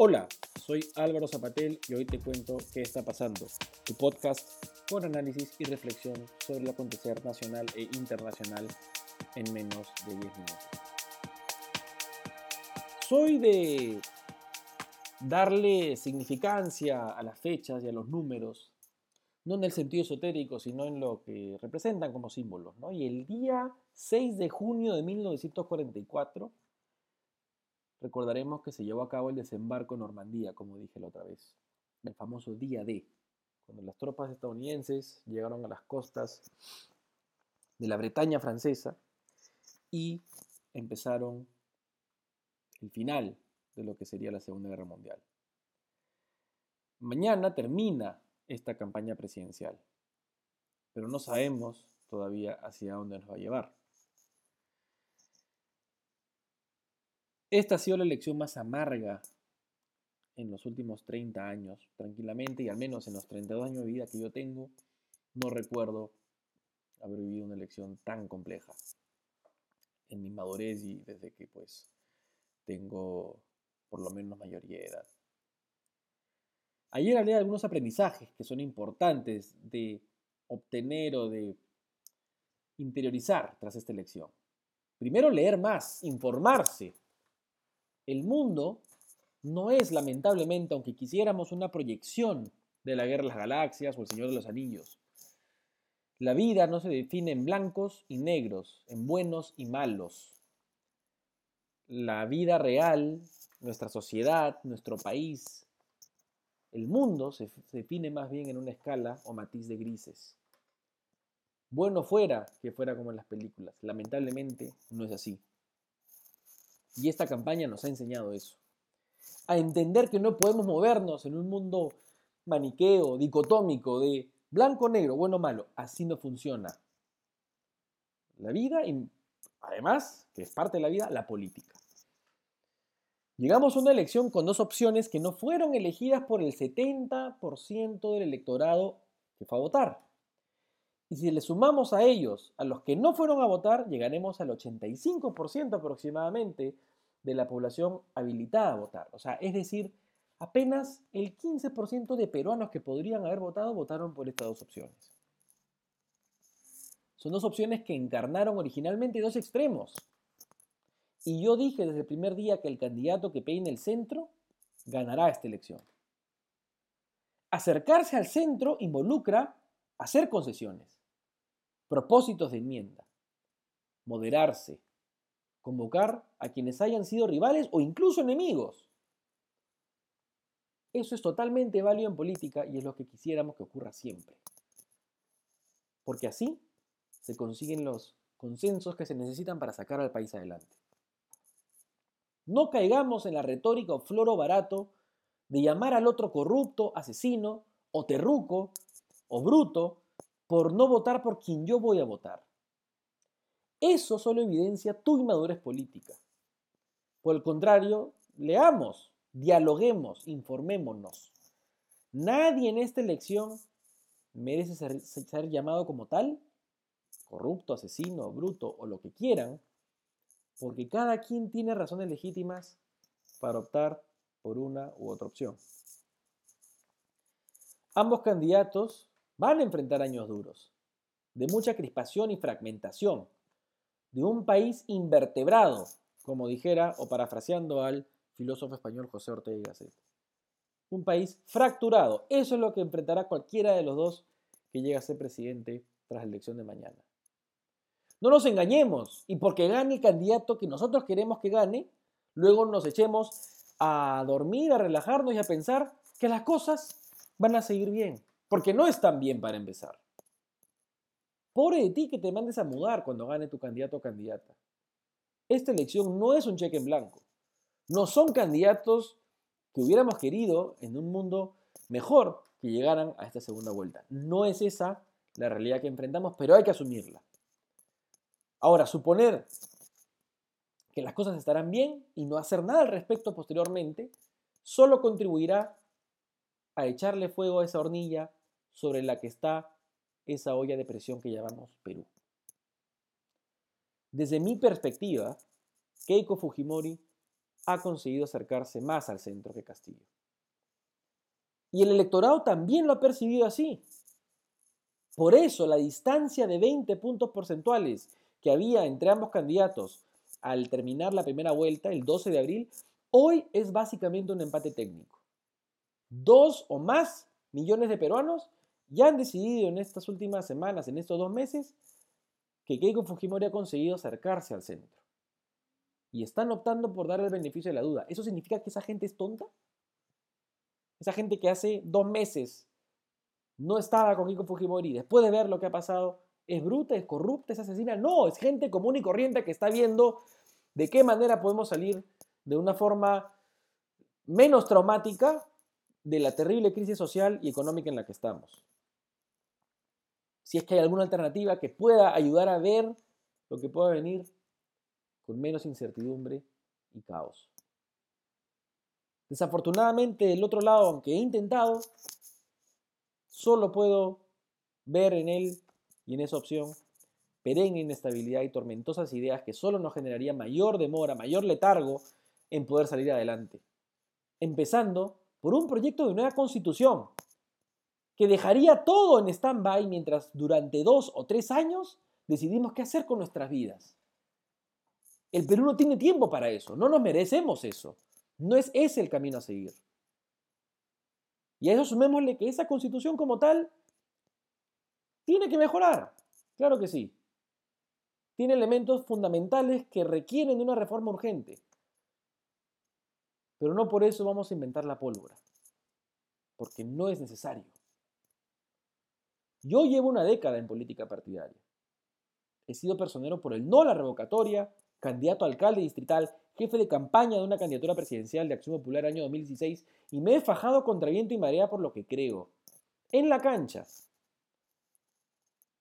Hola, soy Álvaro Zapatel y hoy te cuento qué está pasando, tu podcast con análisis y reflexión sobre el acontecer nacional e internacional en menos de 10 minutos. Soy de darle significancia a las fechas y a los números, no en el sentido esotérico, sino en lo que representan como símbolos. Y el día 6 de junio de 1944, recordaremos que se llevó a cabo el desembarco en Normandía, como dije la otra vez, el famoso día D, cuando las tropas estadounidenses llegaron a las costas de la Bretaña francesa y empezaron el final de lo que sería la Segunda Guerra Mundial. Mañana termina esta campaña presidencial, pero no sabemos todavía hacia dónde nos va a llevar. Esta ha sido la elección más amarga en los últimos 30 años, tranquilamente, y al menos en los 32 años de vida que yo tengo, no recuerdo haber vivido una elección tan compleja en mi madurez y desde que pues tengo por lo menos mayoría de edad. Ayer hablé de algunos aprendizajes que son importantes de obtener o de interiorizar tras esta elección. Primero, leer más, informarse. El mundo no es, lamentablemente, aunque quisiéramos una proyección de la Guerra de las Galaxias o el Señor de los Anillos. La vida no se define en blancos y negros, en buenos y malos la vida real, nuestra sociedad, nuestro país, el mundo se, define más bien en una escala o matiz de grises. Bueno fuera que fuera como en las películas. Lamentablemente no es así. Y esta campaña nos ha enseñado eso. A entender que no podemos movernos en un mundo maniqueo, dicotómico, de blanco-negro, bueno-malo. Así no funciona. La vida y además, que es parte de la vida, la política. Llegamos a una elección con dos opciones que no fueron elegidas por el 70% del electorado que fue a votar. Y si le sumamos a ellos, a los que no fueron a votar, llegaremos al 85% aproximadamente de la población habilitada a votar. O sea, es decir, apenas el 15% de peruanos que podrían haber votado votaron por estas dos opciones. Son dos opciones que encarnaron originalmente dos extremos. Y yo dije desde el primer día que el candidato que peine el centro ganará esta elección. Acercarse al centro involucra hacer concesiones, propósitos de enmienda, moderarse, convocar a quienes hayan sido rivales o incluso enemigos. Eso es totalmente válido en política y es lo que quisiéramos que ocurra siempre. Porque así se consiguen los consensos que se necesitan para sacar al país adelante. No caigamos en la retórica o floro barato de llamar al otro corrupto, asesino, o terruco, o bruto, por no votar por quien yo voy a votar. Eso solo evidencia tu inmadurez política. Por el contrario, leamos, dialoguemos, informémonos. Nadie en esta elección merece ser, ser, llamado como tal, corrupto, asesino, bruto o lo que quieran, porque cada quien tiene razones legítimas para optar por una u otra opción. Ambos candidatos van a enfrentar años duros, de mucha crispación y fragmentación, de un país invertebrado, como dijera o parafraseando al filósofo español José Ortega y Gasset. Un país fracturado. Eso es lo que enfrentará cualquiera de los dos que llegue a ser presidente tras la elección de mañana. No nos engañemos y porque gane el candidato que nosotros queremos que gane, luego nos echemos a dormir, a relajarnos y a pensar que las cosas van a seguir bien, porque no están bien para empezar. Pobre de ti que te mandes a mudar cuando gane tu candidato o candidata. Esta elección no es un cheque en blanco. No son candidatos que hubiéramos querido en un mundo mejor que llegaran a esta segunda vuelta. No es esa la realidad que enfrentamos, pero hay que asumirla. Ahora, suponer que las cosas estarán bien y no hacer nada al respecto posteriormente, solo contribuirá a echarle fuego a esa hornilla sobre la que está esa olla de presión que llamamos Perú. Desde mi perspectiva, Keiko Fujimori ha conseguido acercarse más al centro que Castillo. Y el electorado también lo ha percibido así. Por eso la distancia de 20 puntos porcentuales que había entre ambos candidatos al terminar la primera vuelta, el 12 de abril, hoy es básicamente un empate técnico. Dos o más millones de peruanos ya han decidido en estas últimas semanas, en estos dos meses, que Keiko Fujimori ha conseguido acercarse al centro. Y están optando por dar el beneficio de la duda. ¿Eso significa que esa gente es tonta? Esa gente que hace dos meses no estaba con Keiko Fujimori, después de ver lo que ha pasado, ¿es bruta, es corrupta, es asesina? No, es gente común y corriente que está viendo de qué manera podemos salir de una forma menos traumática de la terrible crisis social y económica en la que estamos. Si es que hay alguna alternativa que pueda ayudar a ver lo que pueda venir con menos incertidumbre y caos. Desafortunadamente, del otro lado, aunque he intentado, solo puedo ver en él y en esa opción perenne inestabilidad y tormentosas ideas que solo nos generarían mayor demora, mayor letargo en poder salir adelante. Empezando por un proyecto de nueva constitución que dejaría todo en stand-by mientras durante dos o tres años decidimos qué hacer con nuestras vidas. El Perú no tiene tiempo para eso, no nos merecemos eso. No es ese el camino a seguir. Y a eso sumémosle que esa constitución como tal tiene que mejorar. Claro que sí. Tiene elementos fundamentales que requieren de una reforma urgente. Pero no por eso vamos a inventar la pólvora, porque no es necesario. Yo llevo una década en política partidaria. He sido personero por el no a la revocatoria, candidato a alcalde distrital, jefe de campaña de una candidatura presidencial de Acción Popular año 2016 y me he fajado contra viento y marea por lo que creo. En la cancha.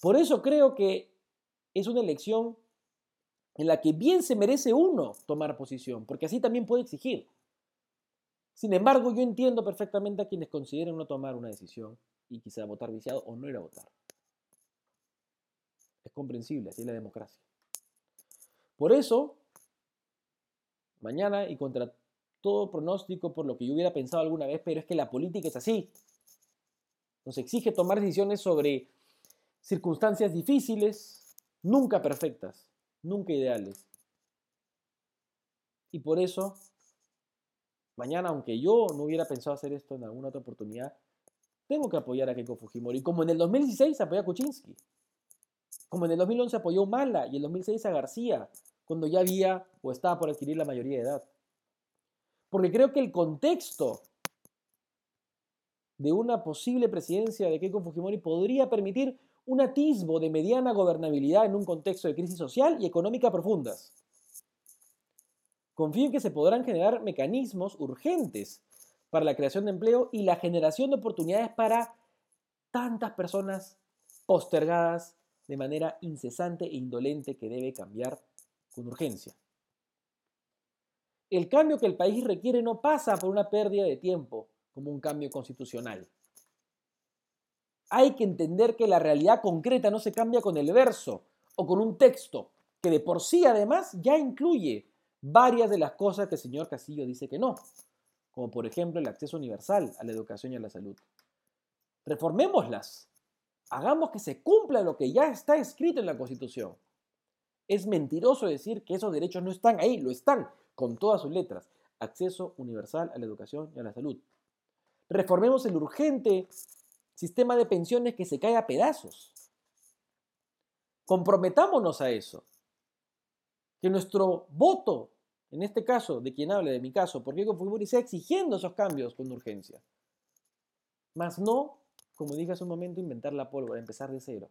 Por eso creo que es una elección en la que bien se merece uno tomar posición, porque así también puede exigir. Sin embargo, yo entiendo perfectamente a quienes consideren no tomar una decisión y quizá votar viciado o no ir a votar. Es comprensible, así es la democracia. Por eso, mañana y contra todo pronóstico por lo que yo hubiera pensado alguna vez, pero es que la política es así. Nos exige tomar decisiones sobre circunstancias difíciles, nunca perfectas, nunca ideales. Y por eso mañana, aunque yo no hubiera pensado hacer esto en alguna otra oportunidad, tengo que apoyar a Keiko Fujimori. Como en el 2016 apoyó a Kuczynski. Como en el 2011 apoyó a Humala y en el 2006 a García, cuando ya había o estaba por adquirir la mayoría de edad. Porque creo que el contexto de una posible presidencia de Keiko Fujimori podría permitir un atisbo de mediana gobernabilidad en un contexto de crisis social y económica profundas. Confío en que se podrán generar mecanismos urgentes para la creación de empleo y la generación de oportunidades para tantas personas postergadas de manera incesante e indolente que debe cambiar con urgencia. El cambio que el país requiere no pasa por una pérdida de tiempo como un cambio constitucional. Hay que entender que la realidad concreta no se cambia con el verso o con un texto que de por sí además ya incluye varias de las cosas que el señor Castillo dice que no, como por ejemplo el acceso universal a la educación y a la salud. Reformémoslas. Hagamos que se cumpla lo que ya está escrito en la Constitución. Es mentiroso decir que esos derechos no están ahí, lo están, con todas sus letras. Acceso universal a la educación y a la salud. Reformemos el urgente sistema de pensiones que se cae a pedazos. Comprometámonos a eso que nuestro voto, en este caso, de quien hable de mi caso, por Keiko Fujimori, sea exigiendo esos cambios con urgencia. Más no, como dije hace un momento, inventar la pólvora, empezar de cero.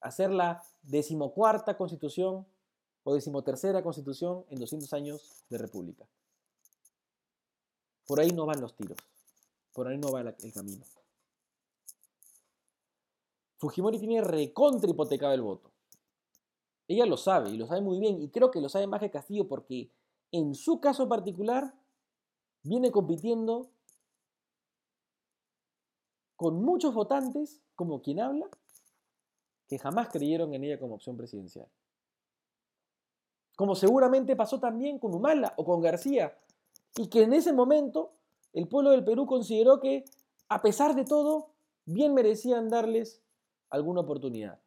Hacer la decimocuarta constitución o decimotercera constitución en 200 años de república. Por ahí no van los tiros. Por ahí no va el camino. Fujimori tiene recontra hipotecado el voto. Ella lo sabe y lo sabe muy bien y creo que lo sabe más que Castillo porque en su caso particular viene compitiendo con muchos votantes, como quien habla, que jamás creyeron en ella como opción presidencial. como seguramente pasó también con Humala o con García, y que en ese momento el pueblo del Perú consideró que, a pesar de todo, bien merecían darles alguna oportunidad.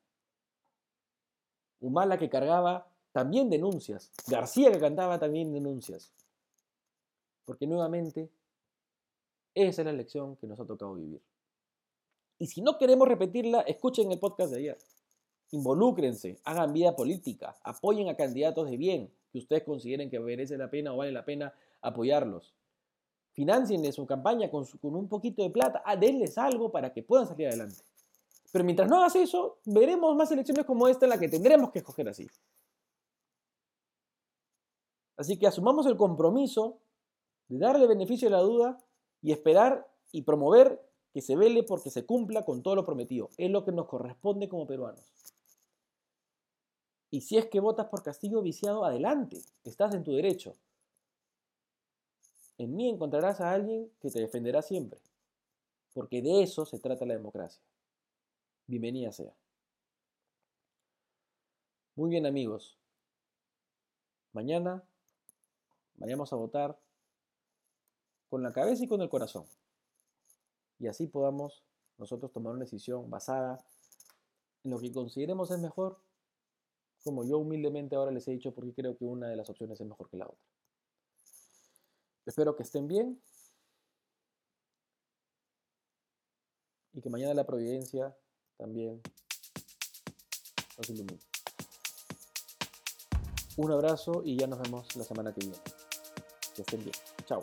Humala que cargaba también denuncias, García que cantaba también denuncias, porque nuevamente esa es la lección que nos ha tocado vivir. Y si no queremos repetirla, escuchen el podcast de ayer. Involúcrense, hagan vida política, apoyen a candidatos de bien que ustedes consideren que merece la pena o vale la pena apoyarlos. Financien su campaña con, con, un poquito de plata, ah, denles algo para que puedan salir adelante. Pero mientras no hagas eso, veremos más elecciones como esta en la que tendremos que escoger así. Así que asumamos el compromiso de darle beneficio a la duda y esperar y promover que se vele porque se cumpla con todo lo prometido. Es lo que nos corresponde como peruanos. Y si es que votas por Castillo viciado, adelante, estás en tu derecho. En mí encontrarás a alguien que te defenderá siempre, porque de eso se trata la democracia. Bienvenida sea. Muy bien amigos, mañana vayamos a votar con la cabeza y con el corazón. Y así podamos nosotros tomar una decisión basada en lo que consideremos es mejor como yo humildemente ahora les he dicho porque creo que una de las opciones es mejor que la otra. Espero que estén bien y que mañana la providencia también nos ilumine. Un abrazo y ya nos vemos la semana que viene. Que estén bien. Chao.